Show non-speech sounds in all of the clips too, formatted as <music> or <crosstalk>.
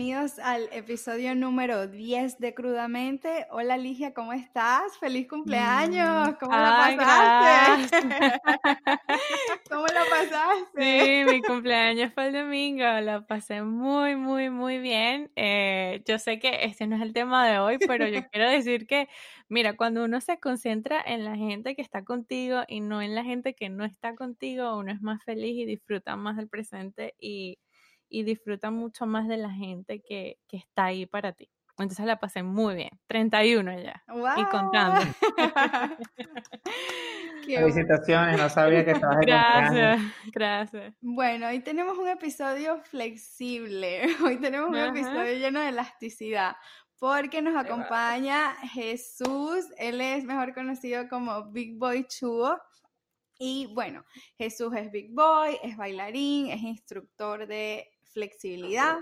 bienvenidos al episodio número 10 de Crudamente. Hola Ligia, ¿cómo estás? ¡Feliz cumpleaños! ¿Cómo la pasaste? <laughs> ¿Cómo la pasaste? Sí, mi cumpleaños fue el domingo, la pasé muy, muy, muy bien. Eh, yo sé que este no es el tema de hoy, pero yo <laughs> quiero decir que, mira, cuando uno se concentra en la gente que está contigo y no en la gente que no está contigo, uno es más feliz y disfruta más del presente y y disfruta mucho más de la gente que, está ahí para ti. Entonces la pasé muy bien. 31 ya. Y contando. <laughs> <laughs> Felicitaciones, no sabía que estabas Gracias, gracias. Bueno, hoy tenemos un episodio flexible. <laughs> Hoy tenemos un episodio lleno de elasticidad. Porque nos acompaña Jesús. Él es mejor conocido como Big Boy Chuo. Y bueno, Jesús es Big Boy, es bailarín, es instructor de flexibilidad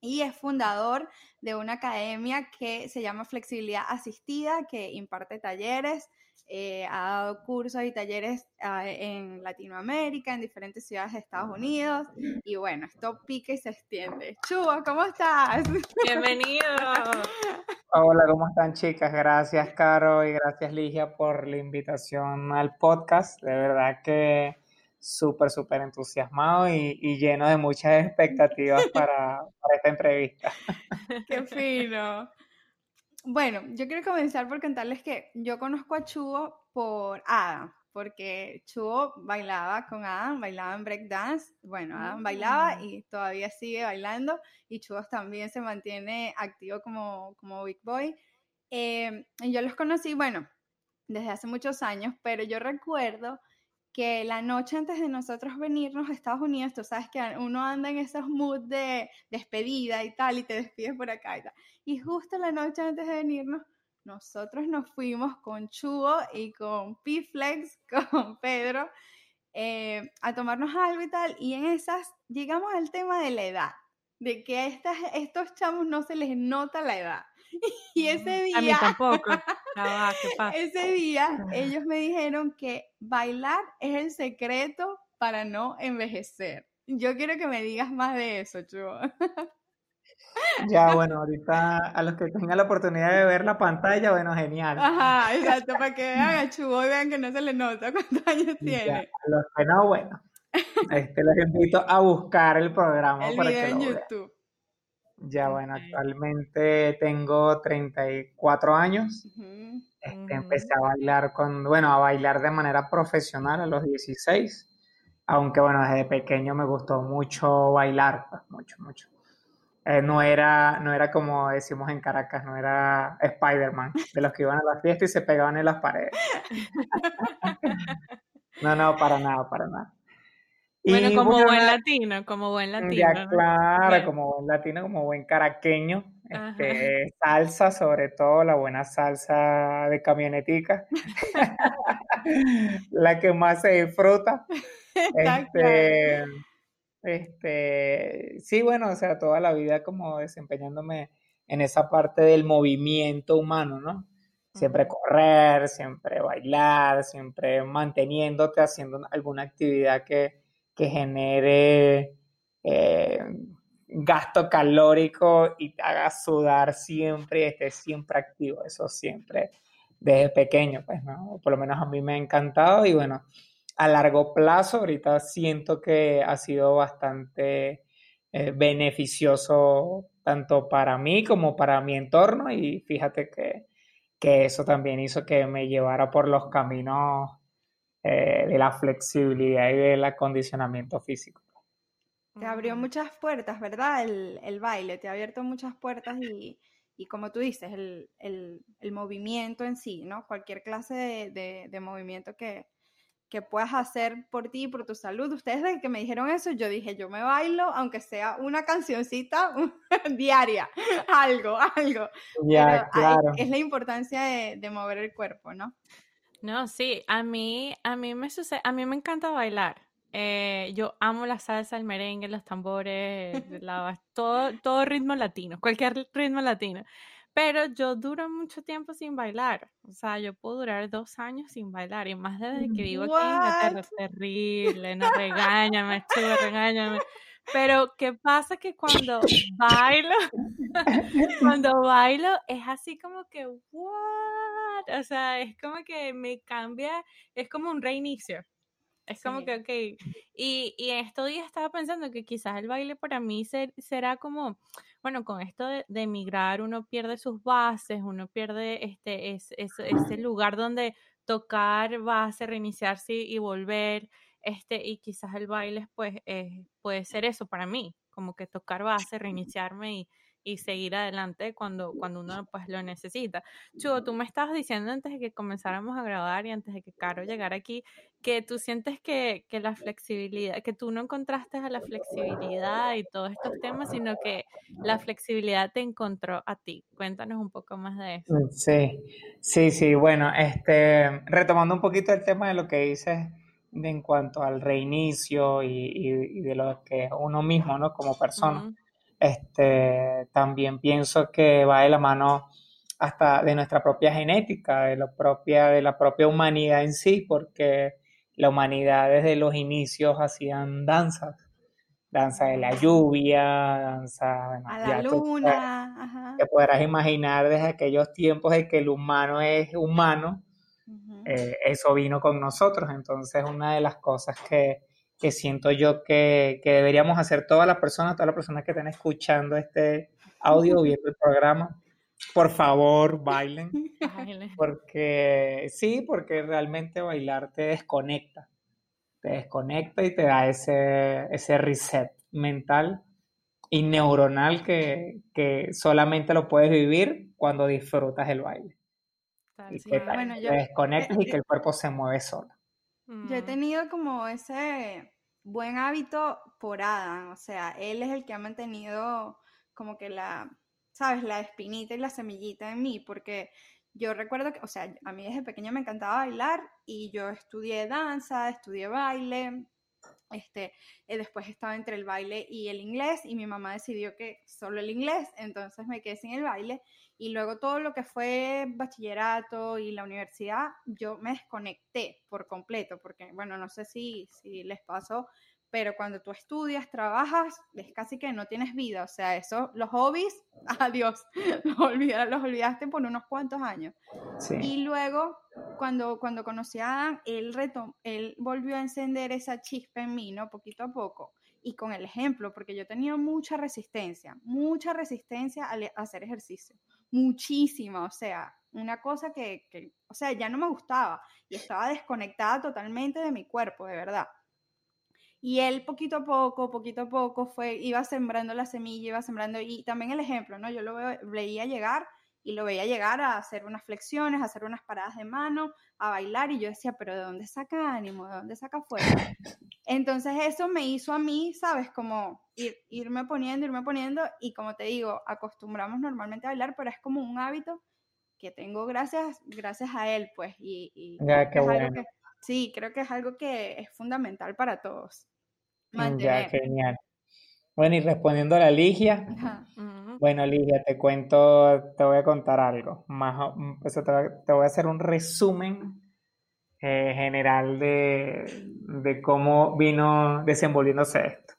y es fundador de una academia que se llama Flexibilidad Asistida, que imparte talleres, eh, ha dado cursos y talleres ah, en Latinoamérica, en diferentes ciudades de Estados Unidos. Y bueno, esto pica y se extiende. Chubo, ¿cómo estás? Bienvenido. <laughs> Hola, ¿cómo están chicas? Gracias, Caro, y gracias, Ligia, por la invitación al podcast. De verdad que súper, súper entusiasmado y, lleno de muchas expectativas <laughs> para, esta entrevista. <laughs> Qué fino. Bueno, yo quiero comenzar por contarles que yo conozco a Chugo por Adam, porque Chugo bailaba con Adam, bailaba en breakdance. Bueno, Adam bailaba mm. y todavía sigue bailando y Chugo también se mantiene activo como, como Big Boy. Eh, yo los conocí, bueno, desde hace muchos años, pero yo recuerdo que la noche antes de nosotros venirnos a Estados Unidos, tú sabes que uno anda en esos moods de despedida y tal, y te despides por acá y tal. Y justo la noche antes de venirnos, nosotros nos fuimos con Chugo y con Piflex, <laughs> con Pedro, eh, a tomarnos algo y tal, y en esas llegamos al tema de la edad, de que a estos chamos no se les nota la edad. <laughs> Y ese día... A mí tampoco. <laughs> Ese día ellos me dijeron que bailar es el secreto para no envejecer. Yo quiero que me digas más de eso, Chuo. Ya, <laughs> bueno, ahorita a los que tengan la oportunidad de ver la pantalla, bueno, genial. Ajá, exacto, para que vean a Chubo y vean que no se le nota cuántos años tiene. a los que no, bueno, este, los invito a buscar el programa. El video en YouTube. Ya, bueno, actualmente tengo 34 años. Este, empecé a bailar con, bueno, a bailar de manera profesional a los 16. Aunque, bueno, desde pequeño me gustó mucho bailar, pues, mucho, mucho. Eh, no, era, no era como decimos en Caracas, no era Spider-Man, de los que iban a la fiesta y se pegaban en las paredes. <laughs> no, no, para nada, para nada. Bueno, como buen latino, como buen latino. Ya, claro, como buen latino, como buen caraqueño. Este, salsa, sobre todo la buena salsa de camionetica. <laughs> la que más se disfruta. Este, este, sí, bueno, o sea, toda la vida como desempeñándome en esa parte del movimiento humano, ¿no? Siempre correr, siempre bailar, siempre manteniéndote haciendo alguna actividad que, que genere eh, gasto calórico y te haga sudar siempre y estés siempre activo, eso siempre desde pequeño, pues, ¿no? Por lo menos a mí me ha encantado y bueno, a largo plazo ahorita siento que ha sido bastante eh, beneficioso tanto para mí como para mi entorno y fíjate que, que eso también hizo que me llevara por los caminos eh, de la flexibilidad y del acondicionamiento físico. Te abrió muchas puertas, ¿verdad? El, baile, te ha abierto muchas puertas y, como tú dices, el, movimiento en sí, ¿no? Cualquier clase de, movimiento que, puedas hacer por ti y por tu salud. Ustedes desde que me dijeron eso, yo dije, yo me bailo, aunque sea una cancioncita <laughs> diaria, <laughs> algo, algo. Ya, claro. es la importancia de mover el cuerpo, ¿no? No, sí, a mí, a mí me sucede, a mí me encanta bailar. Eh, yo amo la salsa, el merengue, los tambores, <laughs> la, todo, todo ritmo latino, cualquier ritmo latino. Pero yo duro mucho tiempo sin bailar. O sea, yo puedo durar dos años sin bailar. Y más desde que vivo aquí en Inglaterra. Es terrible. No regáñame, regáñame. Pero ¿qué pasa que cuando bailo, <laughs> cuando bailo es así como que, what? O sea, es como que me cambia, es como un reinicio. Es como que, ok. Y, y en estos días estaba pensando que quizás el baile para mí será como, bueno, con esto de, emigrar uno pierde sus bases, uno pierde este, es, ese lugar donde tocar base, reiniciarse y volver. Este, y quizás el baile pues eh, puede ser eso para mí, como que tocar base, reiniciarme y, y seguir adelante cuando, cuando uno pues lo necesita. Chugo, tú me estabas diciendo antes de que comenzáramos a grabar y antes de que Caro llegara aquí, que tú sientes que, que la flexibilidad, que tú no encontraste a la flexibilidad y todos estos temas, sino que la flexibilidad te encontró a ti. Cuéntanos un poco más de eso. Mm, sí, sí, sí, bueno, este, retomando un poquito el tema de lo que dices en cuanto al reinicio y, de lo que uno mismo, ¿no? Como persona. Este, también pienso que va de la mano hasta de nuestra propia genética, de, lo propia, de la propia humanidad en sí, porque la humanidad desde los inicios hacían danzas, danza de la lluvia, danza a la luna, te, podrás imaginar desde aquellos tiempos de que el humano es humano, eh, eso vino con nosotros, entonces una de las cosas que, que siento yo que, que, deberíamos hacer todas las personas, todas las personas que estén escuchando este audio o viendo el programa, por favor, <laughs> bailen. Porque sí, porque realmente bailar te desconecta. Te desconecta y te da ese, ese reset mental y neuronal que, que solamente lo puedes vivir cuando disfrutas el baile. y que te desconectas y que el cuerpo se mueve solo. Yo he mm. tenido como ese buen hábito por Adam, o sea, él es el que ha mantenido como que la, sabes, la espinita y la semillita en mí, porque yo recuerdo que, o sea, a mí desde pequeña me encantaba bailar y yo estudié danza, estudié baile, este, eh, después estaba entre el baile y el inglés y mi mamá decidió que solo el inglés, entonces me quedé sin el baile y luego todo lo que fue bachillerato y la universidad, yo me desconecté por completo, porque bueno, no sé si, si les pasó, pero cuando tú estudias, trabajas, es casi que no tienes vida, o sea, eso, los hobbies, <laughs> adiós, los, olvidaste, por unos cuantos años. Y luego, cuando, cuando conocí a Adam, él, él volvió a encender esa chispa en mí, ¿no? Poquito a poco. Y con el ejemplo, porque yo tenía mucha resistencia, mucha resistencia a hacer ejercicio, muchísima, o sea, una cosa que, que, o sea, ya no me gustaba y estaba desconectada totalmente de mi cuerpo, de verdad. Y él poquito a poco, poquito a poco, fue, iba sembrando la semilla, iba sembrando, y también el ejemplo, ¿no? Yo lo veía llegar y lo veía llegar a hacer unas flexiones, a hacer unas paradas de mano, a bailar, y yo decía, pero ¿de dónde saca ánimo? ¿De dónde saca fuerza? <laughs> Entonces eso me hizo a mí, ¿sabes? Como ir, irme poniendo, irme poniendo, y como te digo, acostumbramos normalmente a bailar, pero es como un hábito que tengo gracias, gracias a él, pues, y, ya, qué bueno. Sí, creo que es algo que es fundamental para todos. Mm, ya, genial. Bueno, y respondiendo a la Ligia, bueno, Ligia, te cuento, te voy a contar algo. Más, mm, pues, te, voy a hacer un resumen eh, general de, de, cómo vino desenvolviéndose esto.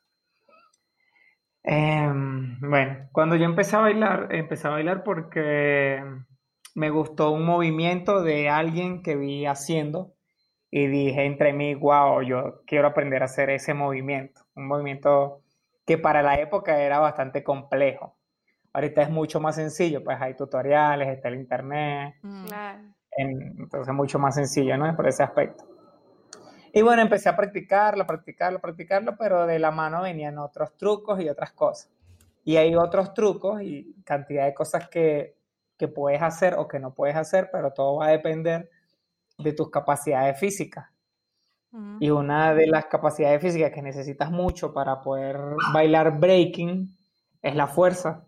Em, bueno, cuando yo empecé a bailar, empecé a bailar porque me gustó un movimiento de alguien que vi haciendo y dije entre mí, wow, yo quiero aprender a hacer ese movimiento, un movimiento que para la época era bastante complejo. Ahorita es mucho más sencillo, pues hay tutoriales, está el internet, mm. entonces mucho más sencillo, ¿no? Por ese aspecto. Y bueno, empecé a practicarlo, practicarlo, practicarlo, pero de la mano venían otros trucos y otras cosas. Y hay otros trucos y cantidad de cosas que, que puedes hacer o que no puedes hacer, pero todo va a depender de tus capacidades físicas. Y una de las capacidades físicas que necesitas mucho para poder bailar breaking es la fuerza.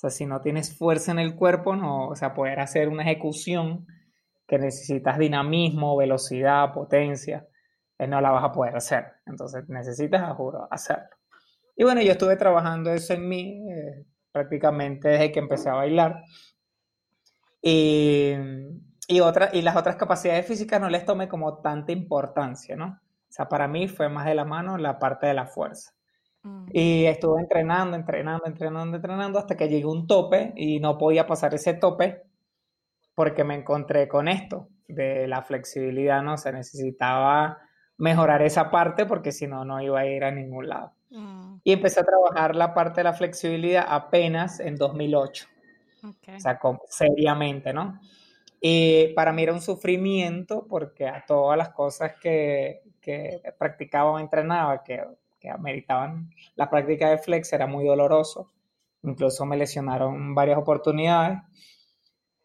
O sea, si no tienes fuerza en el cuerpo, no, o sea, poder hacer una ejecución que necesitas dinamismo, velocidad, potencia, eh, no la vas a poder hacer. Entonces necesitas, juro, hacerlo. Y bueno, yo estuve trabajando eso en mí eh, prácticamente desde que empecé a bailar. Y y, otra, y las otras capacidades físicas no les tomé como tanta importancia, ¿no? O sea, para mí fue más de la mano la parte de la fuerza. Y estuve entrenando, entrenando, entrenando, entrenando hasta que llegué a un tope y no podía pasar ese tope porque me encontré con esto de la flexibilidad, ¿no? Se necesitaba mejorar esa parte porque si no, no iba a ir a ningún lado. Mm. Y empecé a trabajar la parte de la flexibilidad apenas en 2008. O sea, seriamente, ¿no? Y para mí era un sufrimiento porque a todas las cosas que, que practicaba o entrenaba, que que ameritaban la práctica de flex era muy doloroso. Incluso me lesionaron varias oportunidades.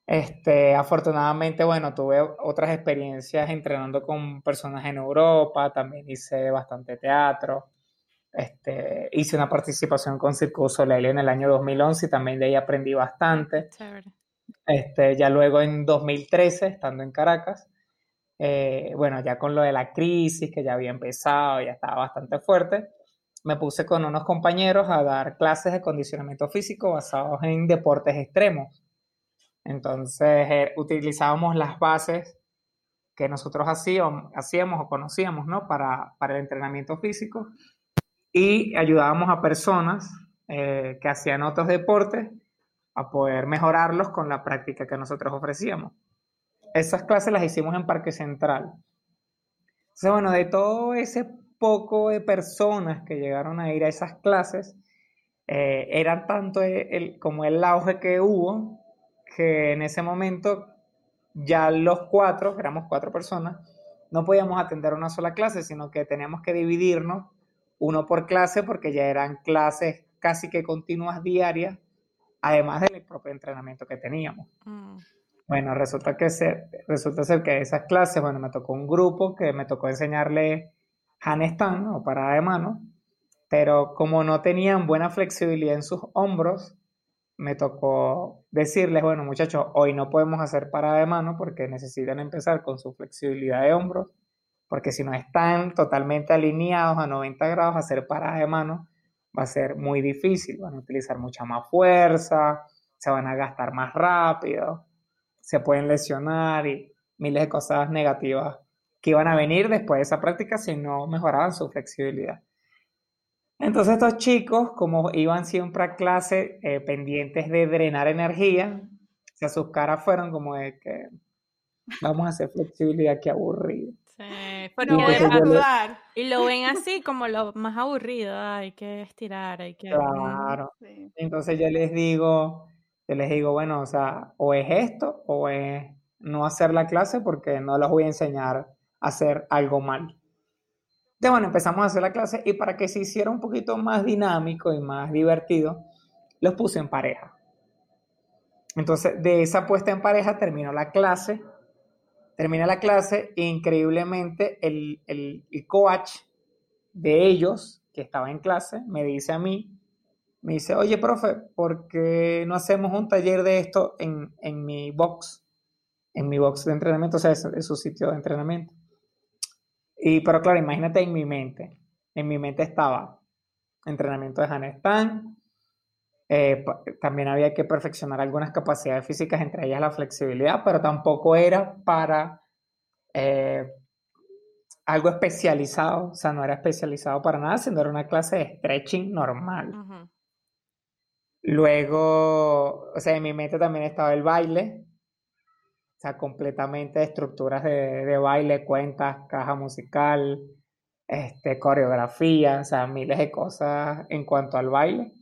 Este, afortunadamente, bueno, tuve otras experiencias entrenando con personas en Europa, también hice bastante teatro. Este, hice una participación con Circo Soleil en el año 2011 y también de ahí aprendí bastante. Este, ya luego en 2013, estando en Caracas, eh, bueno, ya con lo de la crisis que ya había empezado, ya estaba bastante fuerte, me puse con unos compañeros a dar clases de condicionamiento físico basados en deportes extremos. Entonces eh, utilizábamos las bases que nosotros hacíamos, o conocíamos ¿no? para, para el entrenamiento físico y ayudábamos a personas eh, que hacían otros deportes a poder mejorarlos con la práctica que nosotros ofrecíamos. Esas clases las hicimos en Parque Central. Entonces, bueno, de todo ese poco de personas que llegaron a ir a esas clases, eh, era tanto el, como el auge que hubo, que en ese momento ya los cuatro, éramos cuatro personas, no podíamos atender una sola clase, sino que teníamos que dividirnos uno por clase porque ya eran clases casi que continuas diarias, además del propio entrenamiento que teníamos. Mm. Bueno, resulta que ser, resulta ser que esas clases, bueno, me tocó un grupo que me tocó enseñarle handstand o parada de mano, pero como no tenían buena flexibilidad en sus hombros, me tocó decirles, bueno, muchachos, hoy no podemos hacer parada de mano porque necesitan empezar con su flexibilidad de hombros, porque si no están totalmente alineados a 90 grados, hacer parada de mano va a ser muy difícil, van a utilizar mucha más fuerza, se van a gastar más rápido se pueden lesionar y miles de cosas negativas que iban a venir después de esa práctica si no mejoraban su flexibilidad. Entonces estos chicos, como iban siempre a clase eh, pendientes de drenar energía, o sus caras fueron como de que vamos a hacer flexibilidad, qué aburrido. Sí, pero y, y lo ven así como lo más aburrido, hay que estirar, hay que... Claro. Entonces yo les digo, yo les digo, bueno, o sea, o es esto o es no hacer la clase porque no les voy a enseñar a hacer algo mal. Entonces, bueno, empezamos a hacer la clase y para que se hiciera un poquito más dinámico y más divertido, los puse en pareja. Entonces, de esa puesta en pareja terminó la clase. Termina la clase e increíblemente el, el, el coach de ellos, que estaba en clase, me dice a mí, me dice, oye, profe, ¿por qué no hacemos un taller de esto en, mi box? En mi box de entrenamiento, o sea, en su sitio de entrenamiento. Y, pero claro, imagínate en mi mente. En mi mente estaba entrenamiento de handstand. Eh, también había que perfeccionar algunas capacidades físicas, entre ellas la flexibilidad, pero tampoco era para eh, algo especializado, o sea, no era especializado para nada, sino era una clase de stretching normal. Luego, o sea, en mi mente también estaba el baile, o sea, completamente estructuras de, baile, cuentas, caja musical, este, coreografía, o sea, miles de cosas en cuanto al baile.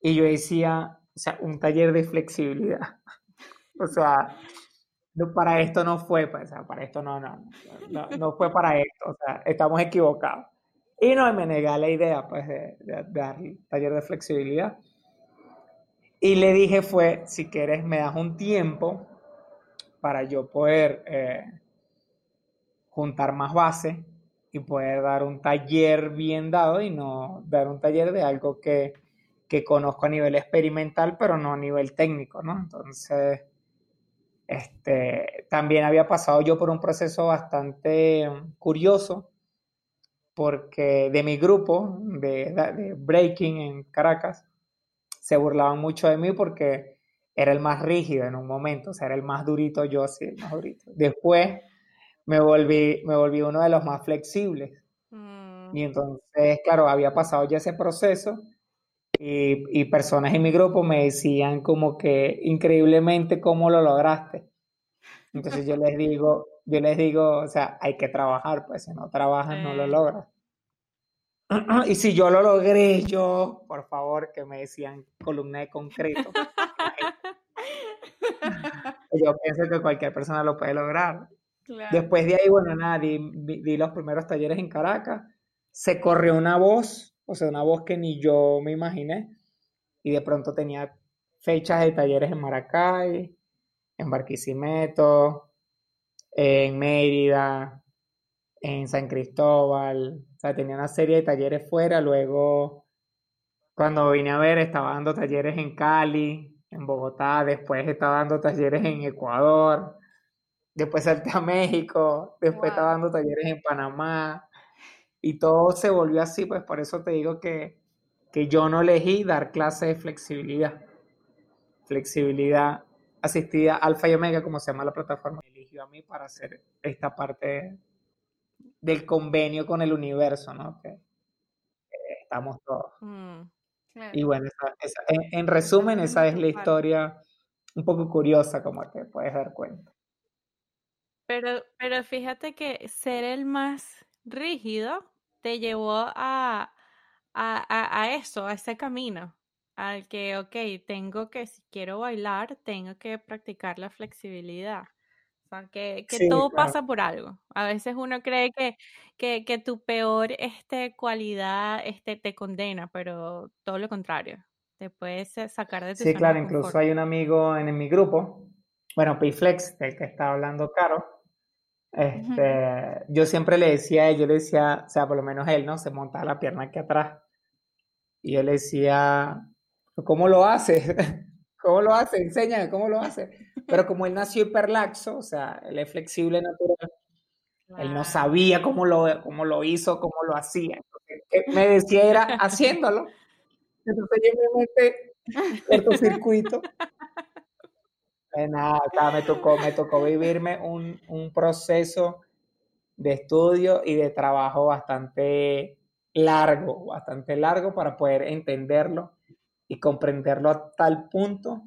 Y yo decía, o sea, un taller de flexibilidad. <laughs> o sea, no, para esto no fue, o sea, para esto no, no, no, no, fue para esto, o sea, estamos equivocados. Y no me negué la idea, pues, de, de dar taller de flexibilidad. Y le dije fue, si quieres me das un tiempo para yo poder eh, juntar más base y poder dar un taller bien dado y no dar un taller de algo que, que conozco a nivel experimental, pero no a nivel técnico, ¿no? Entonces, este, también había pasado yo por un proceso bastante curioso, porque de mi grupo de breaking en Caracas, se burlaban mucho de mí porque era el más rígido en un momento, o sea, era el más durito yo, sí, el más durito. Después me volví, me volví uno de los más flexibles. Mm. Y entonces, claro, había pasado ya ese proceso y, y personas en mi grupo me decían como que increíblemente cómo lo lograste. Entonces yo les digo, yo les digo, o sea, hay que trabajar, pues si no trabajas no lo <laughs> logras. <clears throat> Y si yo lo logré, yo, por favor, que me decían columna de concreto. yo pienso que cualquier persona lo puede lograr. Después de ahí, bueno, nada, di, di, los primeros talleres en Caracas. Se corrió una voz, o sea, una voz que ni yo me imaginé. Y de pronto tenía fechas de talleres en Maracay, en Barquisimeto, en Mérida, en San Cristóbal, sea, tenía una serie de talleres fuera, luego cuando vine a ver estaba dando talleres en Cali, en Bogotá, después estaba dando talleres en Ecuador, después salté a México, después estaba dando talleres en Panamá, y todo se volvió así, pues por eso te digo que, que yo no elegí dar clases de flexibilidad. Flexibilidad asistida Alfa y Omega, como se llama la plataforma, eligió a mí para hacer esta parte del convenio con el universo, ¿no? Que, estamos todos. Mm, y bueno, en, resumen, esa es la historia un poco curiosa, como te puedes dar cuenta. Pero, pero fíjate que ser el más rígido te llevó a, a, a, eso, a ese camino, al que, ok, tengo que, si quiero bailar, tengo que practicar la flexibilidad. O sea, que, que todo pasa por algo. A veces uno cree que, que, que tu peor este, cualidad este, te condena, pero todo lo contrario. Te puedes sacar de tu Sí, claro, incluso hay un amigo en, mi grupo, bueno, Payflex, del que está hablando Caro. Este, Yo siempre le decía a él, yo le decía, o sea, por lo menos él, ¿no? Se monta la pierna aquí atrás. Y yo le decía, ¿cómo lo haces? <laughs> ¿Cómo lo hace? Enséñame cómo lo hace. Pero <laughs> como él nació hiperlaxo, o sea, él es flexible natural, él no sabía cómo lo, cómo lo hizo, cómo lo hacía. me decía era haciéndolo. Entonces yo me metí circuito. Eh, nada, me tocó, me tocó vivirme un, un proceso de estudio y de trabajo bastante largo, bastante largo para poder entenderlo y comprenderlo a tal punto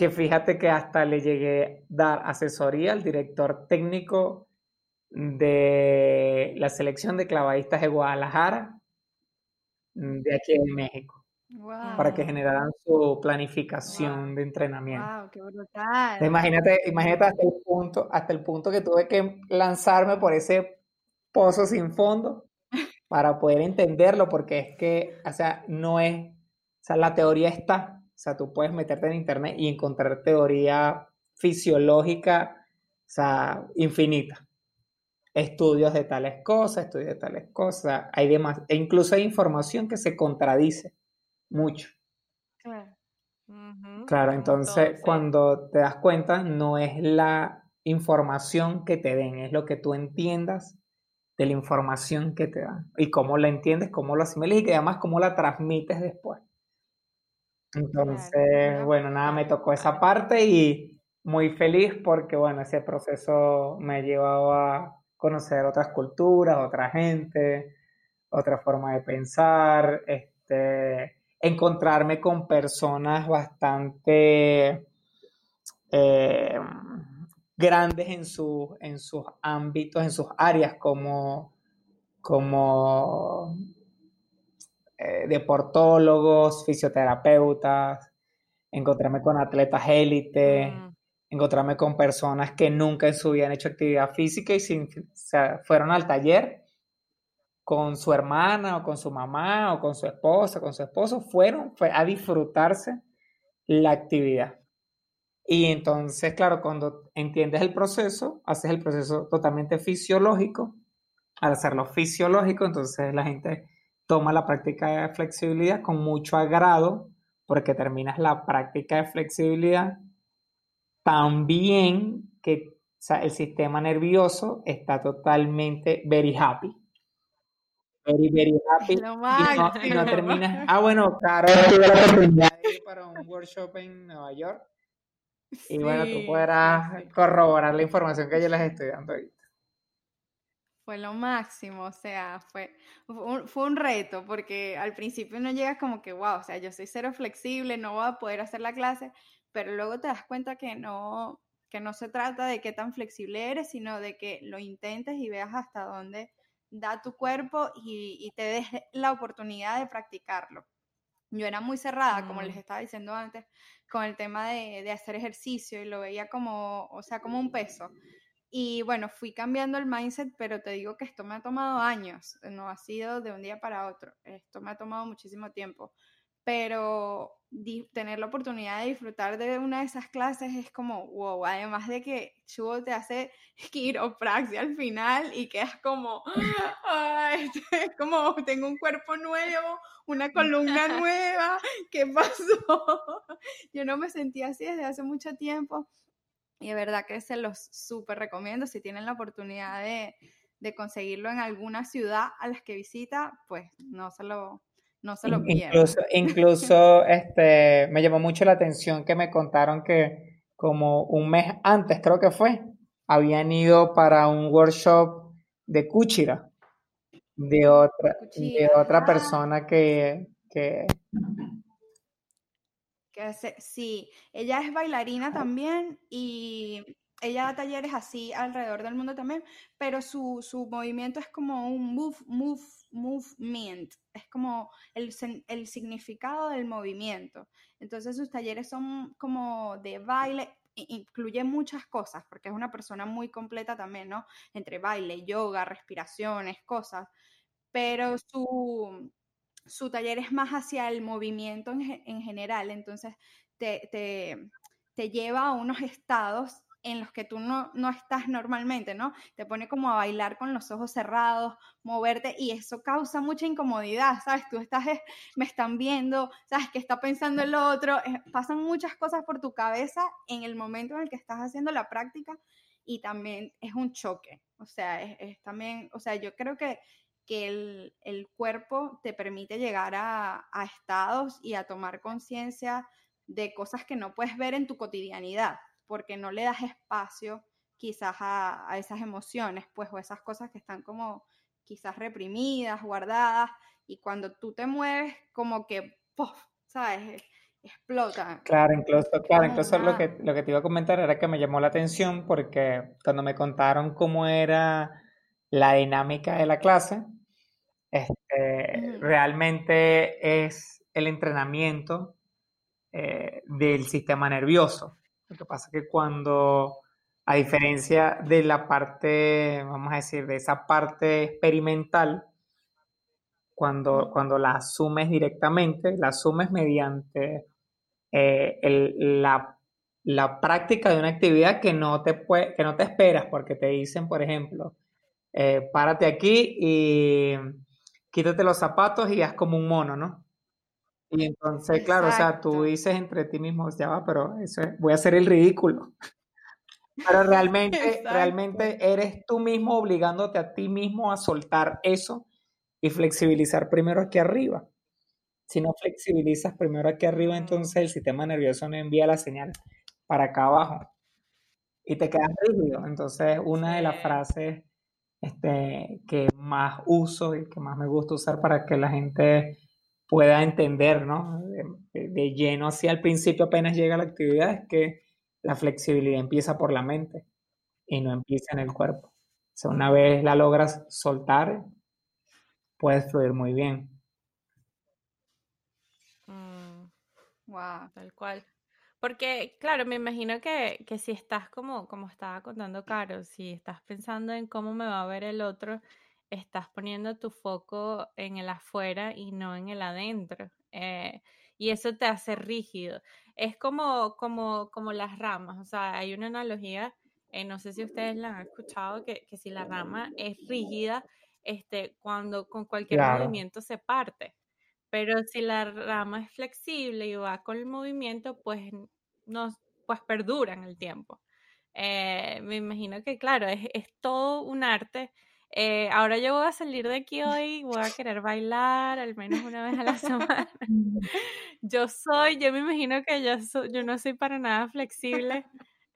que fíjate que hasta le llegué a dar asesoría al director técnico de la selección de clavadistas de Guadalajara, mm, de aquí en México, para que generaran su planificación de entrenamiento. Wow, qué brutal. Imagínate, imagínate hasta el punto, hasta el punto que tuve que lanzarme por ese pozo sin fondo para poder entenderlo, porque es que, o sea, no es o sea, la teoría está. O sea, tú puedes meterte en internet y encontrar teoría fisiológica, o sea, infinita. Estudios de tales cosas, estudios de tales cosas, hay demás, e incluso hay información que se contradice mucho. Claro. Claro, entonces cuando te das cuenta, no es la información que te den, es lo que tú entiendas de la información que te dan y cómo la entiendes, cómo lo asimilas y que además cómo la transmites después. Entonces, bueno, nada, me tocó esa parte y muy feliz porque, bueno, ese proceso me ha llevado a conocer otras culturas, otra gente, otra forma de pensar, este, encontrarme con personas bastante eh, grandes en, su, en sus ámbitos, en sus áreas como, como eh, deportólogos, fisioterapeutas, encontrarme con atletas élite, mm. encontrarme con personas que nunca en su vida han hecho actividad física y sin, fueron al taller con su hermana o con su mamá o con su esposa, con su esposo, fueron fue a disfrutarse la actividad. Y entonces, claro, cuando entiendes el proceso, haces el proceso totalmente fisiológico. Al hacerlo fisiológico, entonces la gente toma la práctica de flexibilidad con mucho agrado, porque terminas la práctica de flexibilidad también que el sistema nervioso está totalmente very happy. Very, very happy. y, no, terminas. <laughs> Ah, bueno, claro, tuve la oportunidad de ir para un workshop en Nueva York. Y bueno, tú podrás corroborar la información que yo les estoy dando ahorita. Fue lo máximo, o sea, fue, fue un, reto, porque al principio no llegas como que, wow, o sea, yo soy cero flexible, no voy a poder hacer la clase, pero luego te das cuenta que no, que no se trata de qué tan flexible eres, sino de que lo intentes y veas hasta dónde da tu cuerpo y, te des la oportunidad de practicarlo. Yo era muy cerrada, como les mm. estaba diciendo antes, con el tema de, de, hacer ejercicio y lo veía como, o sea, como un peso. Y bueno, fui cambiando el mindset, pero te digo que esto me ha tomado años, no ha sido de un día para otro, esto me ha tomado muchísimo tiempo, pero tener la oportunidad de disfrutar de una de esas clases es como, wow, además de que Chubo te hace <laughs> quiropraxia al final y quedas como, <laughs> Ay, <laughs> es como, tengo un cuerpo nuevo, una columna nueva, ¿qué pasó? Yo no me sentía así desde hace mucho tiempo y de verdad que se los súper recomiendo. Si tienen la oportunidad de, conseguirlo en alguna ciudad a las que visita, pues no se lo, no se lo pierdan. Incluso, incluso este, me llamó mucho la atención que me contaron que como un mes antes, creo que fue, habían ido para un workshop de Kuchira, de otra, de otra ah. persona que, que sí, ella es bailarina también y ella da talleres así alrededor del mundo también, pero su, movimiento es como un move, move, movement, es como el, el significado del movimiento. Entonces sus talleres son como de baile, incluye muchas cosas, porque es una persona muy completa también, ¿no? Entre baile, yoga, respiraciones, cosas, pero su, su taller es más hacia el movimiento en, general, entonces te, te, lleva a unos estados en los que tú no, no, estás normalmente, ¿no? Te pone como a bailar con los ojos cerrados, moverte y eso causa mucha incomodidad, ¿sabes? Tú estás, eh, me están viendo, ¿sabes? Que está pensando el otro, pasan muchas cosas por tu cabeza en el momento en el que estás haciendo la práctica y también es un choque, o sea, es también, o sea, yo creo que que el, cuerpo te permite llegar a, estados y a tomar conciencia de cosas que no puedes ver en tu cotidianidad, porque no le das espacio quizás a, esas emociones, pues, o esas cosas que están como quizás reprimidas, guardadas, y cuando tú te mueves, como que, ¡puff! ¿sabes? Explota. Claro, incluso, claro, incluso lo que, lo que te iba a comentar era que me llamó la atención porque cuando me contaron cómo era la dinámica de la clase, este, realmente es el entrenamiento eh, del sistema nervioso. Lo que pasa es que cuando, a diferencia de la parte, vamos a decir, de esa parte experimental, cuando, cuando la asumes directamente, la asumes mediante eh, la, la, práctica de una actividad que no, te puede, que no te esperas, porque te dicen, por ejemplo, eh, párate aquí y quítate los zapatos y haz como un mono, ¿no? Y entonces, claro, o sea, tú dices entre ti mismo, ya va, pero eso voy a hacer el ridículo. <laughs> Pero realmente, realmente eres tú mismo obligándote a ti mismo a soltar eso y flexibilizar primero aquí arriba. Si no flexibilizas primero aquí arriba, entonces el sistema nervioso no envía la señal para acá abajo y te quedas rígido. Entonces, una de las frases este, que más uso y que más me gusta usar para que la gente pueda entender, ¿no? De, lleno hacia el principio apenas llega la actividad, es que la flexibilidad empieza por la mente y no empieza en el cuerpo. O sea, una vez la logras soltar, puedes fluir muy bien. wow, mm. tal cual. Porque, claro, me imagino que, que si estás como, como estaba contando Caro, si estás pensando en cómo me va a ver el otro, estás poniendo tu foco en el afuera y no en el adentro. Eh, y eso te hace rígido. Es como, como, como las ramas. O sea, hay una analogía, eh, no sé si ustedes la han escuchado, que, que si la rama es rígida, este, cuando con cualquier movimiento se parte. Pero si la rama es flexible y va con el movimiento, pues, no, pues perdura en el tiempo. Eh, me imagino que, claro, es, todo un arte. Eh, ahora yo voy a salir de aquí hoy, voy a querer bailar al menos una vez a la <laughs> semana. <laughs> yo soy, yo me imagino que yo, yo no soy para nada flexible.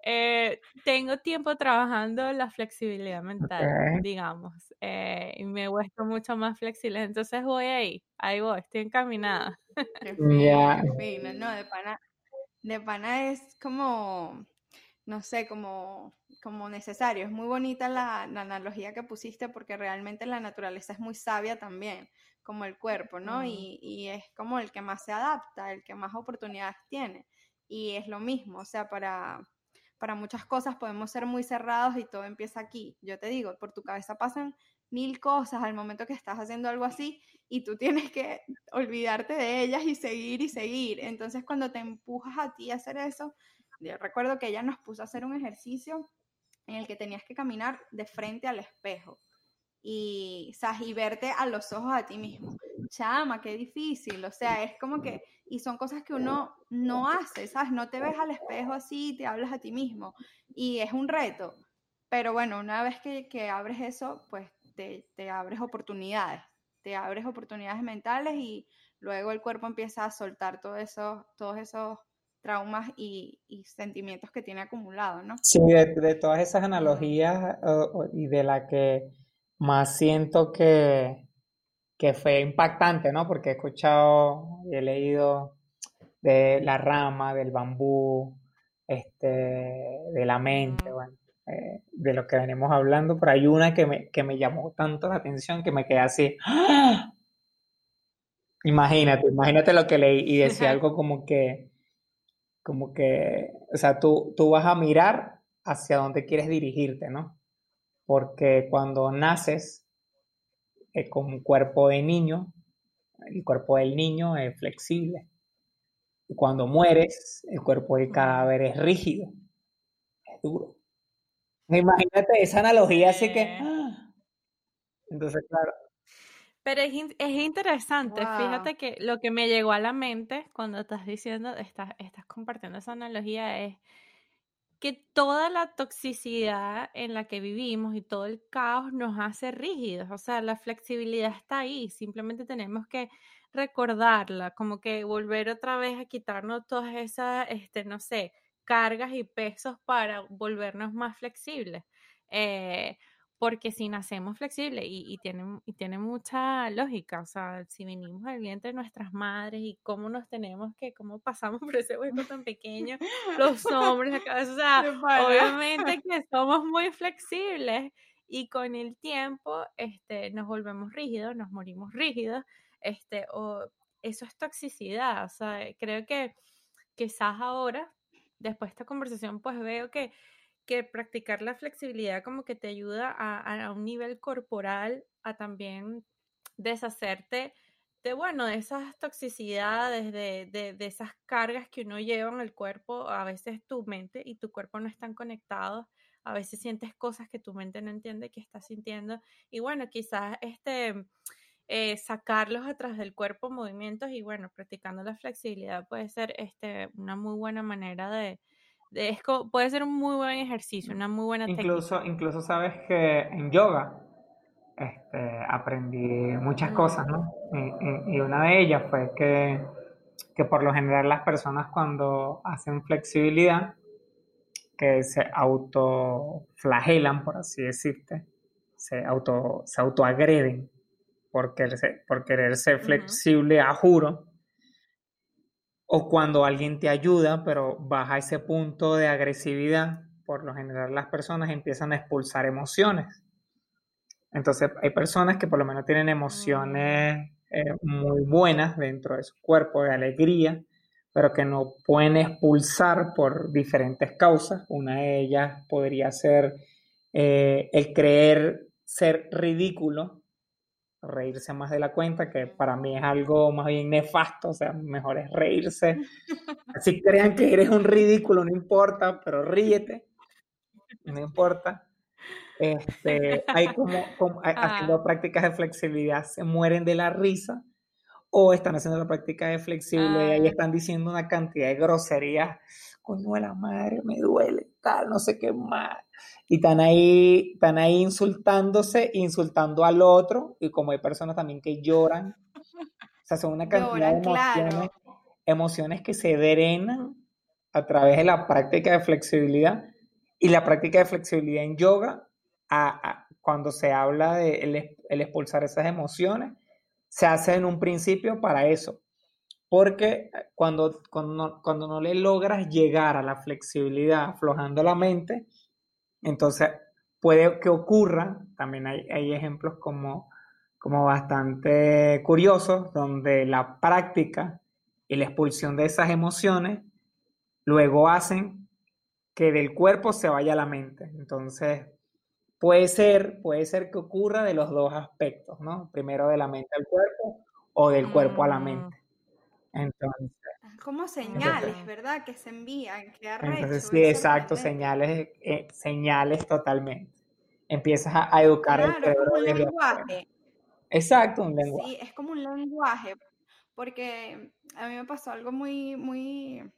Eh, tengo tiempo trabajando la flexibilidad mental, digamos, eh, y me he vuelto mucho más flexible, entonces voy ahí, ahí voy, estoy encaminada. <laughs> Ya. No, de pana, de pana es como, no sé, como, como necesario. Es muy bonita la, analogía que pusiste porque realmente la naturaleza es muy sabia también, como el cuerpo, ¿no? Y, y es como el que más se adapta, el que más oportunidades tiene. Y es lo mismo, o sea, para, para muchas cosas podemos ser muy cerrados y todo empieza aquí. Yo te digo, por tu cabeza pasan mil cosas al momento que estás haciendo algo así y tú tienes que olvidarte de ellas y seguir y seguir. Entonces cuando te empujas a ti a hacer eso, yo recuerdo que ella nos puso a hacer un ejercicio en el que tenías que caminar de frente al espejo y, y verte a los ojos a ti mismo. Chama, qué difícil, o sea, es como que y son cosas que uno no hace, ¿sabes? No te ves al espejo así y te hablas a ti mismo y es un reto, pero bueno, una vez que, abres eso, pues te, abres oportunidades, te abres oportunidades mentales y luego el cuerpo empieza a soltar todo eso, todos esos traumas y, sentimientos que tiene acumulados, ¿no? Sí, de, todas esas analogías y de la que más siento que, que fue impactante, ¿no? Porque he escuchado y he leído de la rama, del bambú, este, de la mente, bueno, eh, de lo que venimos hablando, pero hay una que me, que me llamó tanto la atención que me quedé así. ¡Ah! Imagínate, imagínate lo que leí y decía algo como que, como que, o sea, tú, tú vas a mirar hacia dónde quieres dirigirte, ¿no? Porque cuando naces, con un cuerpo de niño, el cuerpo del niño es flexible. Y cuando mueres, el cuerpo del cadáver es rígido, es duro. Imagínate esa analogía, así que... ¡ah! Entonces, claro. Pero es, interesante, fíjate que lo que me llegó a la mente cuando estás diciendo, estás, estás compartiendo esa analogía es que toda la toxicidad en la que vivimos y todo el caos nos hace rígidos. O sea, la flexibilidad está ahí, simplemente tenemos que recordarla, como que volver otra vez a quitarnos todas esas, este, no sé, cargas y pesos para volvernos más flexibles. Eh, porque si nacemos flexibles y, y, tiene, y tiene mucha lógica, o sea, si venimos del vientre de nuestras madres y cómo nos tenemos que, cómo pasamos <laughs> por ese hueco tan pequeño, los hombres, la cabeza, o sea, <laughs> obviamente que somos muy flexibles y con el tiempo este, nos volvemos rígidos, nos morimos rígidos, este, o eso es toxicidad, o sea, creo que quizás ahora, después de esta conversación, pues veo que que practicar la flexibilidad como que te ayuda a, un nivel corporal a también deshacerte de, bueno, de esas toxicidades, de, de, esas cargas que uno lleva en el cuerpo, a veces tu mente y tu cuerpo no están conectados, a veces sientes cosas que tu mente no entiende que estás sintiendo. Y bueno, quizás este... Eh, sacarlos atrás del cuerpo, movimientos y bueno, practicando la flexibilidad puede ser este, una muy buena manera de, puede ser un muy buen ejercicio, una muy buena incluso, técnica. Incluso sabes que en yoga este, aprendí muchas cosas, ¿no? Y, una de ellas fue que, que por lo general las personas cuando hacen flexibilidad, que se autoflagelan, por así decirte, se, auto, se autoagreden por por querer ser flexible a juro, o cuando alguien te ayuda, pero baja ese punto de agresividad, por lo general las personas empiezan a expulsar emociones. Entonces hay personas que por lo menos tienen emociones eh, muy buenas dentro de su cuerpo, de alegría, pero que no pueden expulsar por diferentes causas. Una de ellas podría ser eh, el creer ser ridículo reírse más de la cuenta, que para mí es algo más bien nefasto, o sea, mejor es reírse. <laughs> Así crean que eres un ridículo, no importa, pero ríete, no importa. Este, hay como, haciendo prácticas de flexibilidad, se mueren de la risa o están haciendo la práctica de flexibilidad y ahí están diciendo una cantidad de groserías, coño de la madre, me duele, tal, no sé qué más y están ahí, están ahí insultándose, insultando al otro, y como hay personas también que lloran, o sea, son una <laughs> cantidad de emociones, emociones que se drenan a través de la práctica de flexibilidad, Y la práctica de flexibilidad en yoga, cuando se habla de el, expulsar esas emociones, se hace en un principio para eso. Porque cuando, cuando, cuando no le logras llegar a la flexibilidad aflojando la mente, entonces puede que ocurra, también hay, hay ejemplos como, como bastante curiosos, donde la práctica y la expulsión de esas emociones luego hacen que del cuerpo se vaya a la mente. Entonces, puede ser, puede ser que ocurra de los dos aspectos, ¿no? Primero de la mente al cuerpo o del cuerpo a la mm. mente. Entonces. Como señales, ¿verdad? Que se envían, que Entonces, sí, exacto, señales, eh, señales totalmente. Empiezas a, educar el cerebro. Como un lenguaje. Exacto, un lenguaje. Sí, es como un lenguaje, porque a mí me pasó algo muy, muy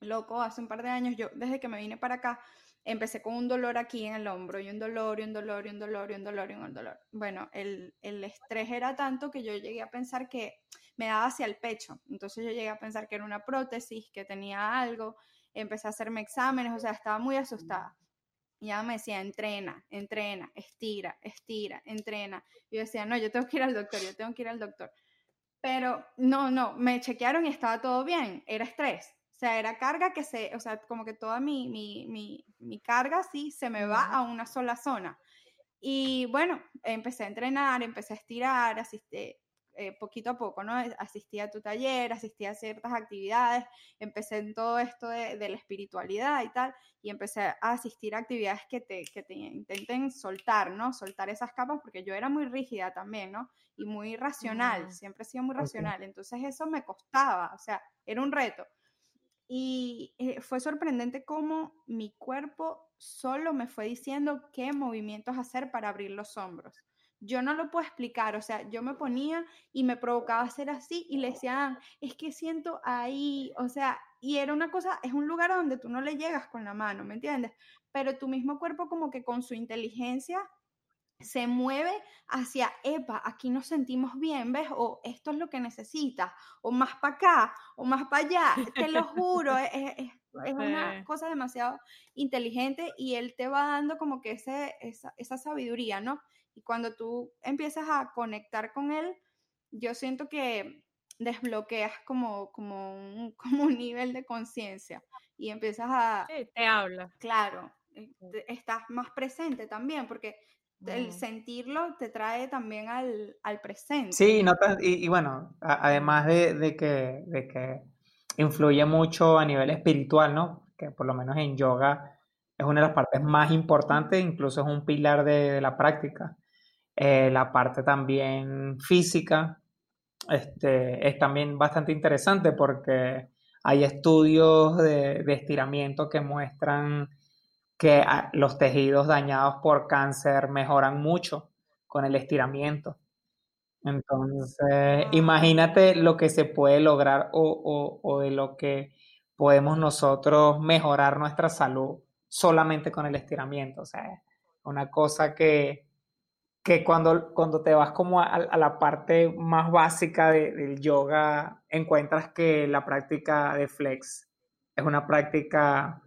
loco hace un par de años. Yo, desde que me vine para acá, empecé con un dolor aquí en el hombro y un dolor y un dolor y un dolor y un dolor y un dolor. Bueno, el, el estrés era tanto que yo llegué a pensar que me daba hacia el pecho. Entonces yo llegué a pensar que era una prótesis, que tenía algo. Empecé a hacerme exámenes, o sea, estaba muy asustada. Y ella me decía, entrena, entrena, estira, estira, entrena. Y yo decía, no, yo tengo que ir al doctor, yo tengo que ir al doctor. Pero no, no, me chequearon y estaba todo bien, era estrés. Sea, era carga que se, o sea, como que toda mi, mi, mi, mi carga sí se me va a una sola zona. Y bueno, empecé a entrenar, empecé a estirar, asistí, eh, poquito a poco, ¿no? Asistí a tu taller, asistí a ciertas actividades, empecé en todo esto de, de, la espiritualidad y tal, y empecé a asistir a actividades que te, que te intenten soltar, ¿no? Soltar esas capas, porque yo era muy rígida también, ¿no? Y muy racional, siempre he sido muy racional, entonces eso me costaba, o sea, era un reto. Y eh, fue sorprendente cómo mi cuerpo solo me fue diciendo qué movimientos hacer para abrir los hombros yo no lo puedo explicar, o sea, yo me ponía y me provocaba hacer así y le decían, es que siento ahí, o sea, y era una cosa, es un lugar donde tú no le llegas con la mano, ¿me entiendes? Pero tu mismo cuerpo como que con su inteligencia se mueve hacia, epa, aquí nos sentimos bien, ¿ves? O esto es lo que necesitas, o más para acá, o más para allá, te lo juro, es, <laughs> es, una cosa demasiado inteligente y él te va dando como que ese, esa, esa sabiduría, ¿no? Y cuando tú empiezas a conectar con él, yo siento que desbloqueas como, como, un, <laughs> como un nivel de conciencia y empiezas a... Sí, te habla. Claro, eh, estás más presente también, porque el sentirlo te trae también al, al presente. Sí, no y, y, bueno, además de, de, que, de que influye mucho a nivel espiritual, ¿no? Que por lo menos en yoga es una de las partes más importantes, incluso es un pilar de, de la práctica. Eh, la parte también física este, es también bastante interesante porque hay estudios de, estiramiento que muestran que ah, los tejidos dañados por cáncer mejoran mucho con el estiramiento. Entonces, imagínate lo que se puede lograr o, o, de lo que podemos nosotros mejorar nuestra salud solamente con el estiramiento. O sea, una cosa que, que cuando, cuando te vas como a, la parte más básica del yoga, encuentras que la práctica de flex es una práctica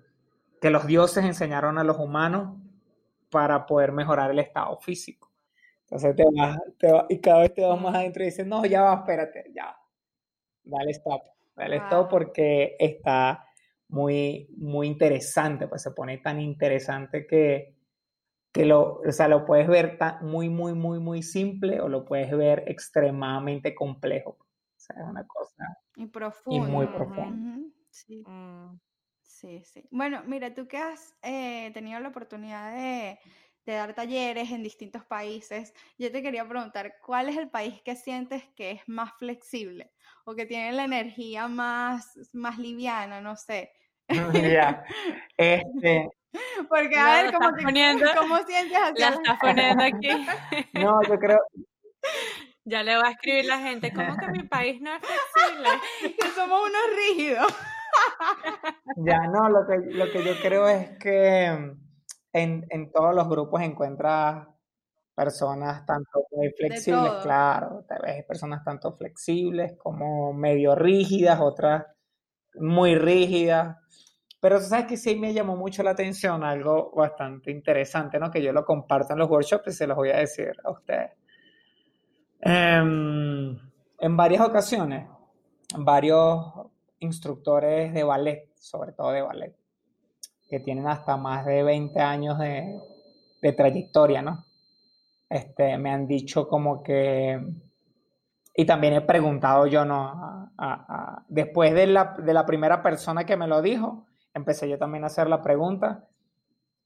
que los dioses enseñaron a los humanos para poder mejorar el estado físico. Entonces te vas, y cada vez te vas más adentro y dices, no, ya va, espérate, ya, dale stop, dale stop porque está muy, muy interesante, pues se pone tan interesante que, que lo, o sea, lo puedes ver muy, muy, muy, muy simple o lo puedes ver extremadamente complejo. O sea, es una cosa y, profundo. y muy profunda. sí. Mm. Sí. sí, Bueno, mira, tú que has eh, tenido la oportunidad de, de dar talleres en distintos países, yo te quería preguntar, ¿cuál es el país que sientes que es más flexible o que tiene la energía más, más liviana? No sé. <laughs> Ya, este, <laughs> porque a ver, ¿cómo, te, poniendo, <laughs> ¿cómo sientes La estás poniendo aquí. No, yo creo... Ya le va a escribir la gente, ¿cómo que mi país no es flexible? que somos unos rígidos. Ya, no, lo que, lo que yo creo es que en, en todos los grupos encuentras personas tanto muy flexibles, claro, tal vez personas tanto flexibles como medio rígidas, otras muy rígidas Pero tú sabes que sí me llamó mucho la atención algo bastante interesante, ¿no? Que yo lo comparto en los workshops y se los voy a decir a ustedes. Em, en varias ocasiones, varios instructores de ballet, sobre todo de ballet, que tienen hasta más de 20 años de, trayectoria, ¿no? Este, me han dicho como que, y también he preguntado yo, ¿no? después de la, de la primera persona que me lo dijo, empecé yo también a hacer la pregunta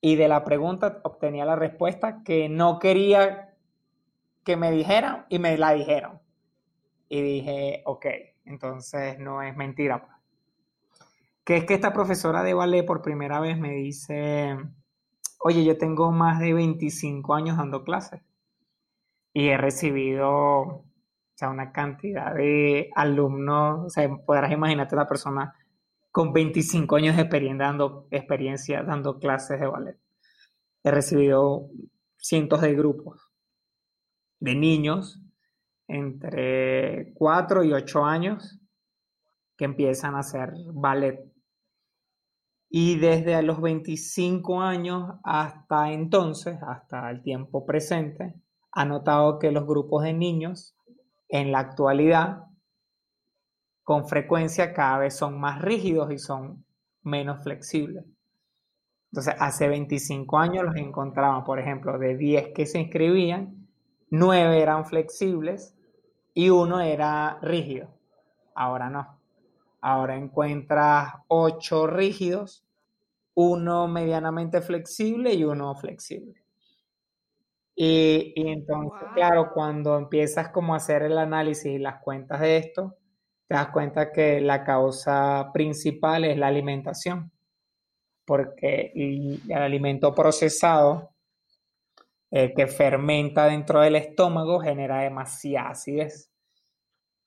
y de la pregunta obtenía la respuesta que no quería que me dijeran y me la dijeron. Y dije, ok, entonces no es mentira. Pues. Que es que esta profesora de ballet por primera vez me dice, oye, yo tengo más de 25 años dando clases y he recibido una cantidad de alumnos, o sea, podrás imaginarte una persona con 25 años de experiencia dando, experiencia dando clases de ballet. He recibido cientos de grupos de niños entre 4 y 8 años que empiezan a hacer ballet. Y desde los 25 años hasta entonces, hasta el tiempo presente, ha notado que los grupos de niños en la actualidad con frecuencia cada vez son más rígidos y son menos flexibles. Entonces, hace 25 años los encontraban, por ejemplo, de 10 que se inscribían, 9 eran flexibles y uno era rígido. Ahora no. Ahora encuentras 8 rígidos, uno medianamente flexible y uno flexible. Y, entonces, claro, cuando empiezas como a hacer el análisis y las cuentas de esto, te das cuenta que la causa principal es la alimentación, porque el, alimento procesado eh, que fermenta dentro del estómago genera demasiada acidez.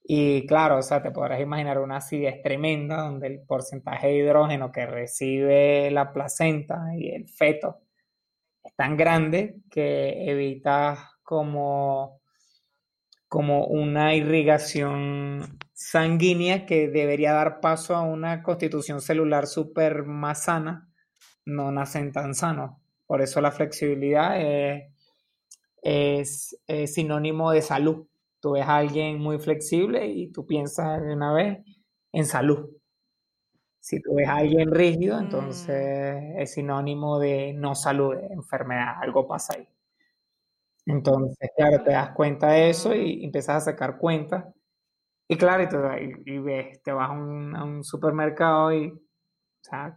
Y claro, o sea, te podrás imaginar una acidez tremenda donde el porcentaje de hidrógeno que recibe la placenta y el feto es tan grande que evita como, como una irrigación sanguínea que debería dar paso a una constitución celular súper más sana, no nacen tan sanos. Por eso la flexibilidad es, sinónimo de salud. Tú ves a alguien muy flexible y tú piensas de una vez en salud. Si tú ves a alguien rígido, entonces mm. es sinónimo de no salud, de enfermedad, algo pasa ahí. Entonces, claro, te das cuenta de eso y empiezas a sacar cuentas. Y claro, y, ves, te vas a un, supermercado y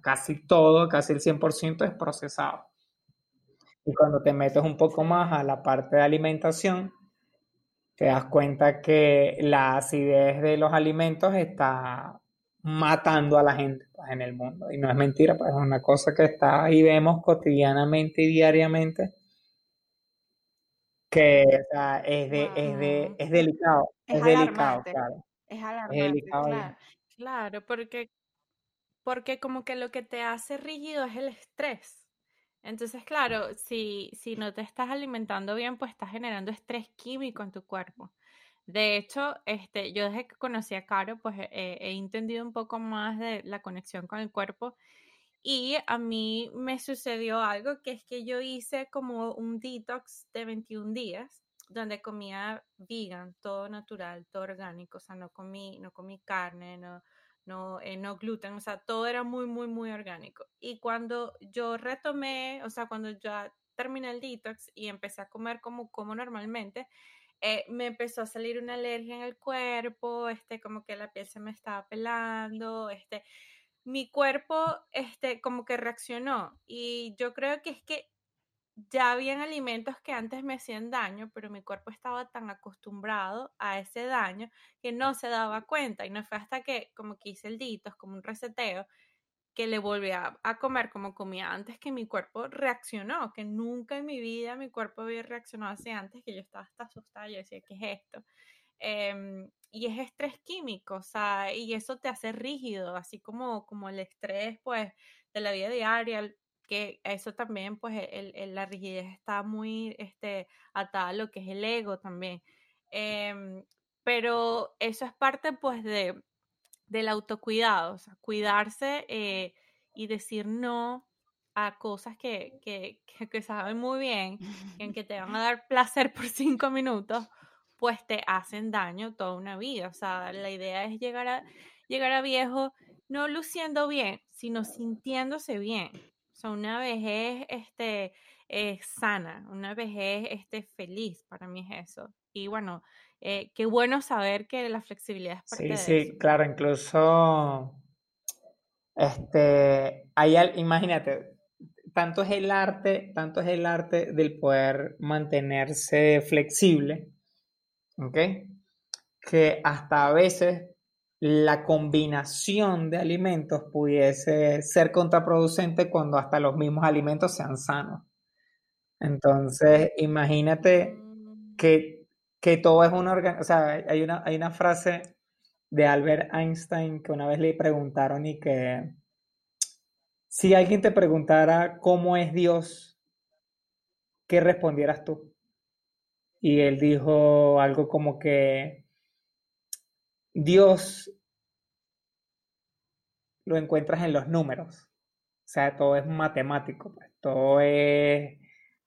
casi todo, casi el 100% es procesado. Y cuando te metes un poco más a la parte de alimentación, te das cuenta que la acidez de los alimentos está matando a la gente pues, en el mundo. Y no es mentira, pues es una cosa que está ahí vemos cotidianamente y diariamente que es, de, es, de, es delicado. Es, delicado, claro. Es alarmante, claro. Claro, porque, porque como que lo que te hace rígido es el estrés. Entonces, claro, si, si no te estás alimentando bien, pues estás generando estrés químico en tu cuerpo. De hecho, este, yo desde que conocí a Caro, pues eh, he entendido un poco más de la conexión con el cuerpo y a mí me sucedió algo que es que yo hice como un detox de 21 días donde comía vegan, todo natural, todo orgánico, o sea, no comí, no comí carne, no, no, eh, no gluten, o sea, todo era muy, muy, muy orgánico. Y cuando yo retomé, o sea, cuando ya terminé el detox y empecé a comer como, como normalmente, eh, me empezó a salir una alergia en el cuerpo, este, como que la piel se me estaba pelando, este, mi cuerpo, este, como que reaccionó. Y yo creo que es que ya habían alimentos que antes me hacían daño, pero mi cuerpo estaba tan acostumbrado a ese daño que no se daba cuenta. Y no fue hasta que como que hice el como un reseteo, que le volví a, comer como comía antes, que mi cuerpo reaccionó, que nunca en mi vida mi cuerpo había reaccionado así antes, que yo estaba hasta asustada, yo decía, ¿qué es esto? Em, y es estrés químico, o sea, y eso te hace rígido, así como, como el estrés, pues, de la vida diaria, que eso también, pues, el, la rigidez está muy este, atada a lo que es el ego también. Em, pero eso es parte, pues, de, del autocuidado, o sea, cuidarse eh, y decir no a cosas que, que, que, saben muy bien, en que te van a <laughs> dar placer por cinco minutos, pues te hacen daño toda una vida. O sea, la idea es llegar a, llegar a viejo no luciendo bien, sino sintiéndose bien. O sea, una vejez este, sana, una vejez este, feliz, para mí es eso. Y bueno, eh, qué bueno saber que la flexibilidad es parte sí, Sí, claro, incluso, este, hay, imagínate, tanto es el arte, tanto es el arte del poder mantenerse flexible, ¿ok? Que hasta a veces la combinación de alimentos pudiese ser contraproducente cuando hasta los mismos alimentos sean sanos. Entonces, imagínate que, que todo es una o sea, hay una, hay una frase de Albert Einstein que una vez le preguntaron y que si alguien te preguntara cómo es Dios, ¿qué respondieras tú? Y él dijo algo como que Dios lo encuentras en los números. O sea, todo es matemático, pues, todo es,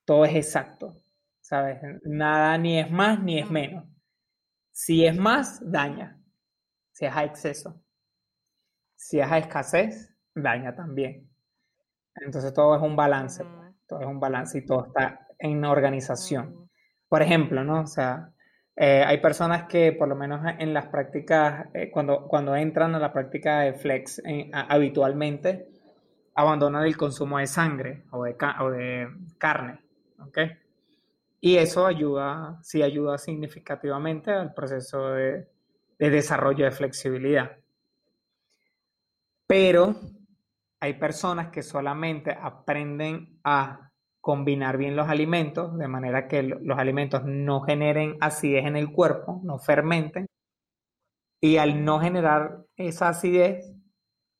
todo es exacto, ¿sabes? Nada ni es más ni es menos. Si es más, daña. Si es a exceso. Si es a escasez, daña también. Entonces todo es un balance, pues, todo es un balance y todo está en organización. Por ejemplo, ¿no? O sea, eh, hay personas que por lo menos en las prácticas, eh, cuando, cuando entran a la práctica de flex eh, habitualmente, abandonan el consumo de sangre o de, o carne, ¿ok? Y eso ayuda, sí ayuda significativamente al proceso de, de desarrollo de flexibilidad. Pero hay personas que solamente aprenden a combinar bien los alimentos, de manera que los alimentos no generen acidez en el cuerpo, no fermenten. Y al no generar esa acidez,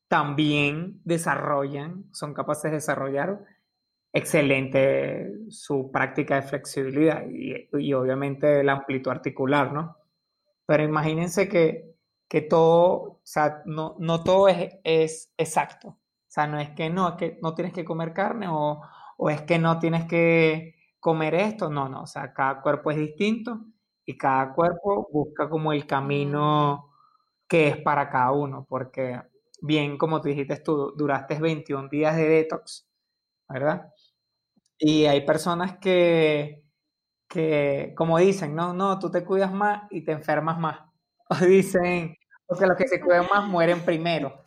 también desarrollan, son capaces de desarrollar excelente su práctica de flexibilidad y, obviamente la amplitud articular, ¿no? Pero imagínense que, que todo, o sea, no, no todo es, es exacto. O sea, no es que no, es que no tienes que comer carne o, o es que no tienes que comer esto, no, no, o sea, cada cuerpo es distinto y cada cuerpo busca como el camino que es para cada uno, porque bien, como tú dijiste tú, duraste 21 días de detox, ¿verdad? Y hay personas que, que, como dicen, no, no, tú te cuidas más y te enfermas más. <laughs> O dicen, porque los que se cuidan más mueren primero.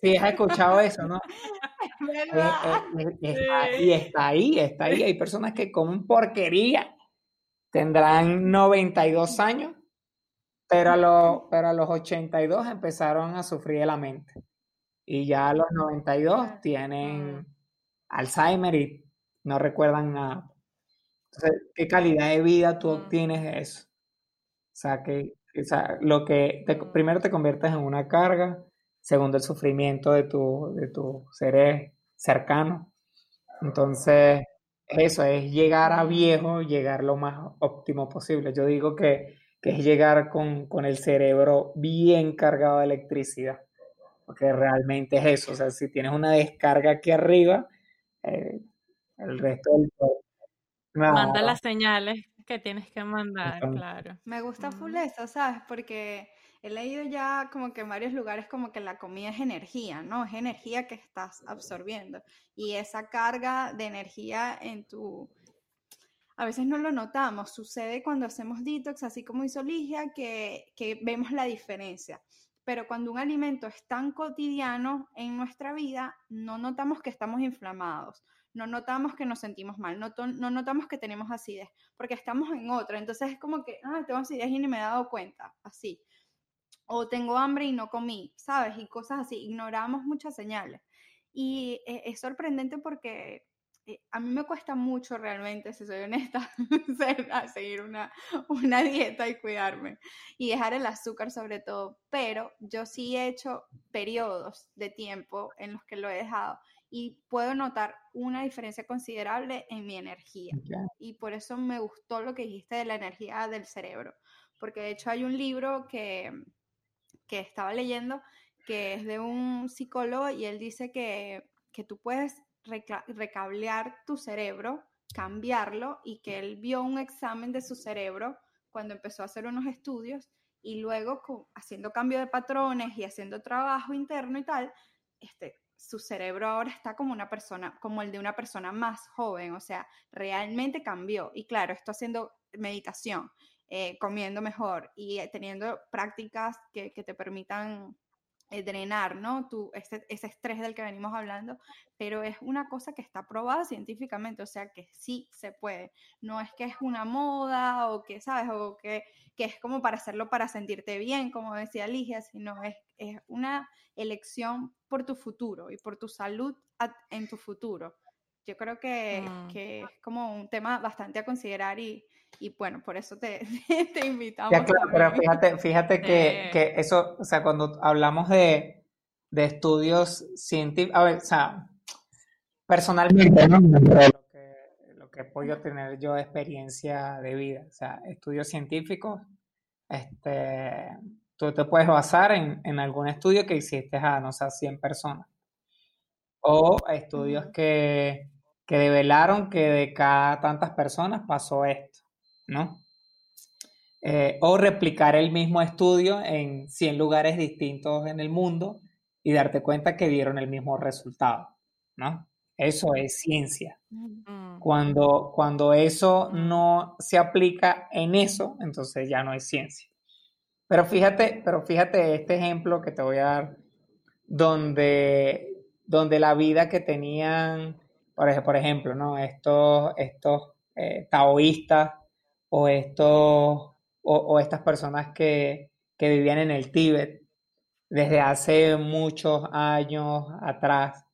Sí, has escuchado eso, ¿no? <laughs> Eh, eh, y está ahí, está ahí. Hay personas que comen porquería, tendrán 92 años, pero a, los, pero a los 82 empezaron a sufrir de la mente. Y ya a los 92 tienen Alzheimer y no recuerdan nada. Entonces, ¿qué calidad de vida tú obtienes de eso? O sea, que lo que primero te conviertes en una carga, segundo el sufrimiento de tu, de tu seres cercanos. Entonces, eso es llegar a viejo, llegar lo más óptimo posible. Yo digo que, es llegar con, el cerebro bien cargado de electricidad, porque realmente es eso. O sea, si tienes una descarga aquí arriba, eh, el resto del Manda las señales que tienes que mandar, claro. Me gusta full eso, ¿sabes? Porque he leído ya como que en varios lugares como que la comida es energía, ¿no? Es energía que estás absorbiendo. Y esa carga de energía en tu... A veces no lo notamos, sucede cuando hacemos detox, así como hizo Ligia, que, que vemos la diferencia. Pero cuando un alimento es tan cotidiano en nuestra vida, no notamos que estamos inflamados, no notamos que nos sentimos mal, no, no, notamos que tenemos acidez, porque estamos en otra. Entonces es como que, ah, tengo acidez y ni me he dado cuenta, así o tengo hambre y no comí, ¿sabes? Y cosas así, ignoramos muchas señales. Y e, es sorprendente porque eh, a mí me cuesta mucho realmente, si soy honesta, <laughs> seguir una, una dieta y cuidarme y dejar el azúcar sobre todo, pero yo sí he hecho periodos de tiempo en los que lo he dejado y puedo notar una diferencia considerable en mi energía. Y por eso me gustó lo que dijiste de la energía del cerebro, porque de hecho hay un libro que, que estaba leyendo que es de un psicólogo y él dice que, que tú puedes recablear tu cerebro, cambiarlo y que él vio un examen de su cerebro cuando empezó a hacer unos estudios y luego haciendo cambio de patrones y haciendo trabajo interno y tal, este, su cerebro ahora está como una persona, como el de una persona más joven, o sea, realmente cambió. Y claro, esto haciendo meditación, eh, comiendo mejor y eh, teniendo prácticas que, que te permitan eh, drenar, ¿no? Tu, ese, ese, estrés del que venimos hablando, pero es una cosa que está probada científicamente, o sea que sí se puede. No es que es una moda o que, ¿sabes? O que, que es como para hacerlo para sentirte bien, como decía Ligia, sino es, es una elección por tu futuro y por tu salud en tu futuro. Yo creo que, mm. que es como un tema bastante a considerar y, y bueno, por eso te, <laughs> te invitamos. pero fíjate, fíjate que, que, eso, o sea, cuando hablamos de, de estudios científicos, a ver, o sea, personalmente, ¿no? Lo que, lo que he podido tener yo experiencia de vida, o sea, estudios científicos, este, tú te puedes basar en, en algún estudio que hiciste a, no sé, 100 personas. O estudios que, que develaron que de cada tantas personas pasó esto. ¿no? Eh, o replicar el mismo estudio en 100 lugares distintos en el mundo y darte cuenta que dieron el mismo resultado, ¿no? Eso es ciencia. Cuando, cuando eso no se aplica en eso, entonces ya no es ciencia. Pero fíjate, pero fíjate este ejemplo que te voy a dar, donde, donde la vida que tenían, por, ejemplo, ¿no? estos, estos eh, taoístas o, estos, o, estas personas que, vivían en el Tíbet desde hace muchos años atrás,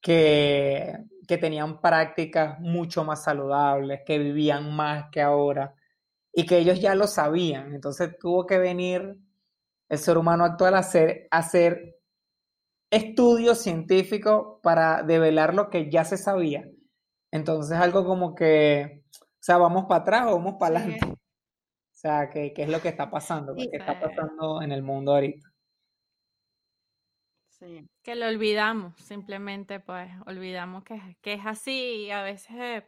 que, que tenían prácticas mucho más saludables, que vivían más que ahora y que ellos ya lo sabían. Entonces tuvo que venir el ser humano actual a hacer, a hacer estudios científicos para develar lo que ya se sabía. Entonces algo como que o sea, vamos para atrás o vamos para adelante. O sea, ¿qué, ¿qué, es lo que está pasando? ¿Qué está pasando en el mundo ahorita? Sí, que lo olvidamos, simplemente pues olvidamos que, que es así y a veces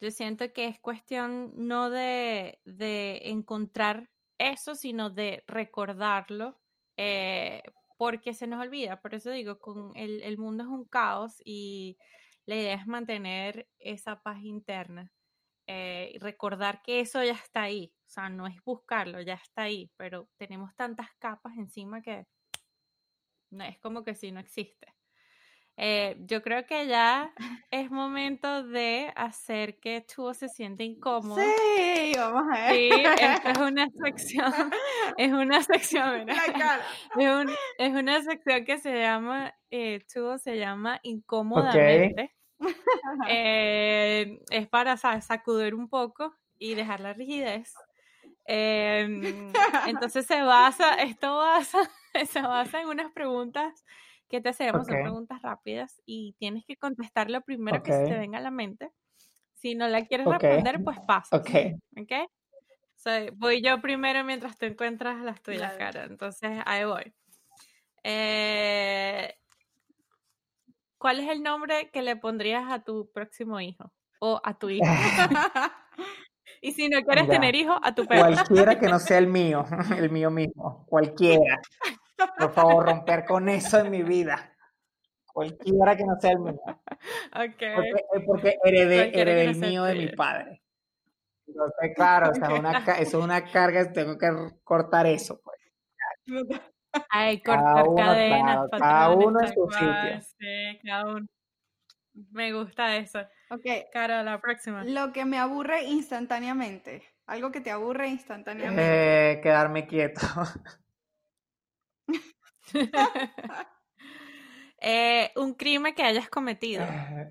yo siento que es cuestión no de, de encontrar eso, sino de recordarlo, eh, porque se nos olvida. Por eso digo, con el, el mundo es un caos y la idea es mantener esa paz interna. Eh, recordar que eso ya está ahí, o sea, no es buscarlo, ya está ahí, pero tenemos tantas capas encima que no es como que si no existe. Eh, yo creo que ya es momento de hacer que tú se siente incómodo. Sí, vamos a ver. Sí, esta <laughs> <laughs> es una sección, <laughs> es una sección, Es, una sección que se llama, eh, se llama incómodamente. Eh, es para sacudir un poco y dejar la rigidez. Em, entonces se basa, esto basa, se basa en unas preguntas que te hacemos, son preguntas rápidas y tienes que contestar lo primero que se te venga a la mente. Si no la quieres responder, pues pasa. Ok. ¿Okay? voy yo primero mientras tú encuentras las tuyas, cara. Entonces, ahí voy. Eh, ¿Cuál es el nombre que le pondrías a tu próximo hijo? O a tu hijo. <laughs> <laughs> y si no quieres tener hijo, a tu perro. Cualquiera que no sea el <laughs> mío, el mío mismo. Cualquiera. Por favor, romper con eso en mi vida. Cualquiera que no sea el mío. Okay. Porque, eh, heredé, el mío de mi padre. Entonces, claro, o sea, una, eso es una carga, tengo que cortar eso. Pues. Ay, cortar cadenas. cada uno en su sitio. Sí, cada uno. Me gusta eso. Ok. Cara, la próxima. Lo que me aburre instantáneamente. Algo que te aburre instantáneamente. Eh, quedarme quieto. <laughs> <laughs> Eh, un crimen que hayas cometido. Eh,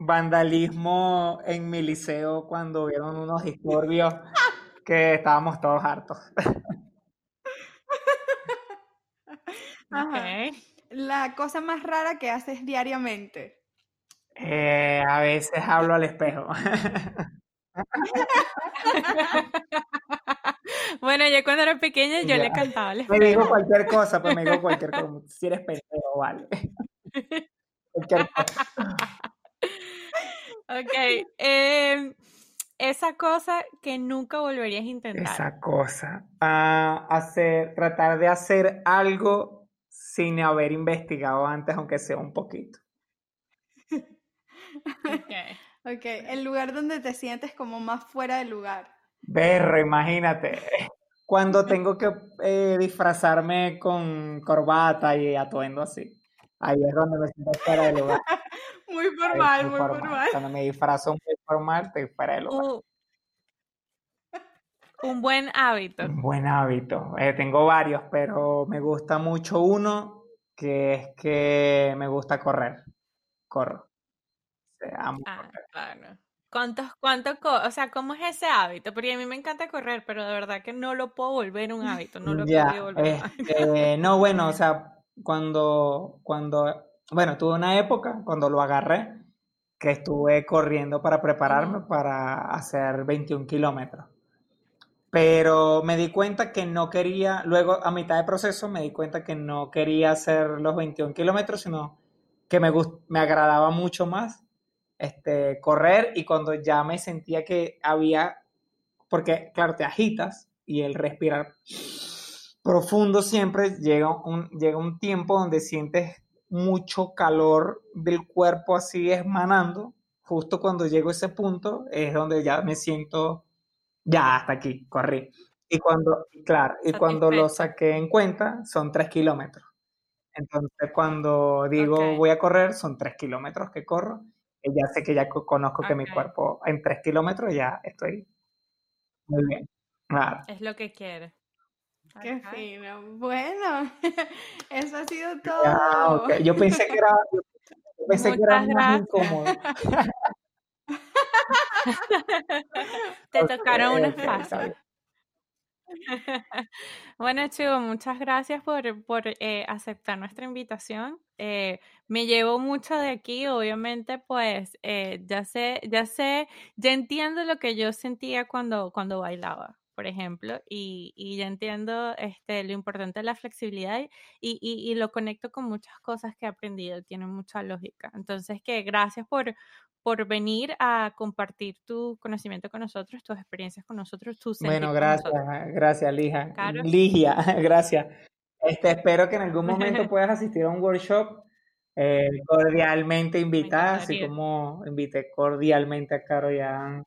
vandalismo en mi liceo cuando vieron unos disturbios que estábamos todos hartos. <laughs> La cosa más rara que haces diariamente. Eh, a veces hablo al espejo. <laughs> bueno, yo cuando era pequeña yo Ya. le cantaba Me dijo cualquier cosa, pues me dijo cualquier <laughs> cosa. Si eres pendejo, vale. Cualquier cosa. Ok. em, esa cosa que nunca volverías a intentar. Esa cosa. Ah, hacer, tratar de hacer algo sin haber investigado antes, aunque sea un poquito. Ok. Ok, el lugar donde te sientes como más fuera del lugar. Berro, imagínate. Cuando tengo que eh, disfrazarme con corbata y atuendo así. Ahí es donde me siento fuera de lugar. <laughs> Muy formal, muy formal. formal. Cuando me disfrazo muy formal, estoy fuera de lugar. Un, <laughs> un buen hábito. Un buen hábito. Eh, tengo varios, pero me gusta mucho uno, que es que me gusta correr. Corro. O sea, amo Ah, correr. claro. ¿Cuántos, cuánto, o sea, cómo es ese hábito? Porque a mí me encanta correr, pero de verdad que no lo puedo volver un hábito, no lo Ya, volver este, no, <laughs> bueno, o sea, cuando, cuando, bueno, tuve una época cuando lo agarré, que estuve corriendo para prepararme para hacer 21 kilómetros. Pero me di cuenta que no quería, luego a mitad de proceso me di cuenta que no quería hacer los 21 kilómetros, sino que me, me agradaba mucho más este, correr y cuando ya me sentía que había, porque claro, te agitas y el respirar profundo siempre llega un, llega un tiempo donde sientes mucho calor del cuerpo así emanando. Justo cuando llego a ese punto es donde ya me siento, ya hasta aquí, corrí. Y cuando, claro, y cuando lo saqué en cuenta son tres kilómetros. Entonces cuando digo voy a correr, son tres kilómetros que corro. Ya sé que ya co- conozco que mi cuerpo en tres kilómetros ya estoy muy bien. Claro. Es lo que quiere. Qué fino. Bueno, <laughs> eso ha sido Ya, todo. Yo pensé que era, yo pensé que era más incómodo. <laughs> Te Ok, tocaron unas <laughs> bien. <laughs> Bueno, Chivo, muchas gracias por, por eh, aceptar nuestra invitación. Eh, me llevo mucho de aquí, obviamente, pues eh, ya sé, ya sé, ya entiendo lo que yo sentía cuando, cuando bailaba, por ejemplo, y, y ya entiendo este, lo importante de la flexibilidad y, y, y lo conecto con muchas cosas que he aprendido, tiene mucha lógica. Entonces, que gracias por, por venir a compartir tu conocimiento con nosotros, tus experiencias con nosotros, tu sentir Bueno, gracias, gracias, Lija. Ligia, <laughs> gracias. Este, espero que en algún momento <laughs> puedas asistir a un workshop eh, cordialmente invitada, así como invité cordialmente a Caro y a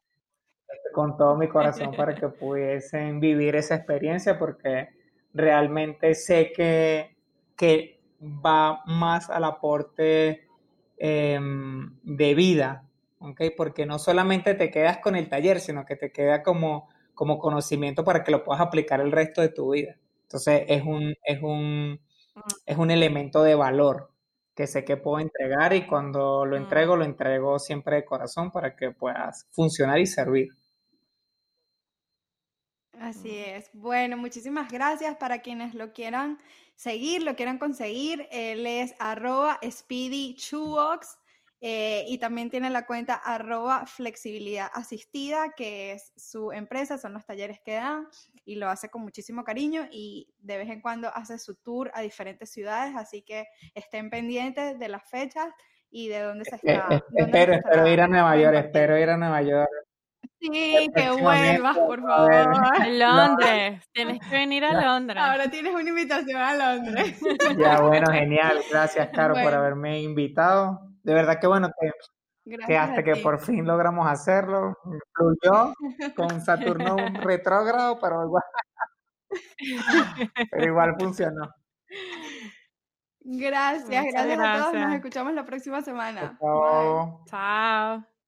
con todo mi corazón para que pudiesen vivir esa experiencia, porque realmente sé que, que va más al aporte em, de vida, ¿ok? Porque no solamente te quedas con el taller, sino que te queda como, como conocimiento para que lo puedas aplicar el resto de tu vida. Entonces es un, es un, es un elemento de valor que sé que puedo entregar y cuando lo Mm. entrego, lo entrego siempre de corazón para que puedas funcionar y servir. Así es. Bueno, muchísimas gracias para quienes lo quieran seguir, lo quieran conseguir. Él es arroba Speedy Shoebox, eh, y también tiene la cuenta arroba flexibilidad asistida, que es su empresa, son los talleres que dan y lo hace con muchísimo cariño y de vez en cuando hace su tour a diferentes ciudades, así que estén pendientes de las fechas y de dónde se Eh, está. eh, dónde nos espero, espero ir a Nueva York, espero ir a Nueva York. Sí, que vuelvas, por favor. <laughs> A Londres, tienes que venir a Londres. Ahora tienes una invitación a Londres. <laughs> Ya, bueno, genial. Gracias, <laughs> Caro, por haberme invitado. De verdad que bueno, que, que Gracias hasta que por fin logramos hacerlo. Fluyó con Saturno retrógrado, pero igual, pero igual funcionó. Gracias, Muchas gracias a todos. Nos gracias. escuchamos la próxima semana. Chao. Chao.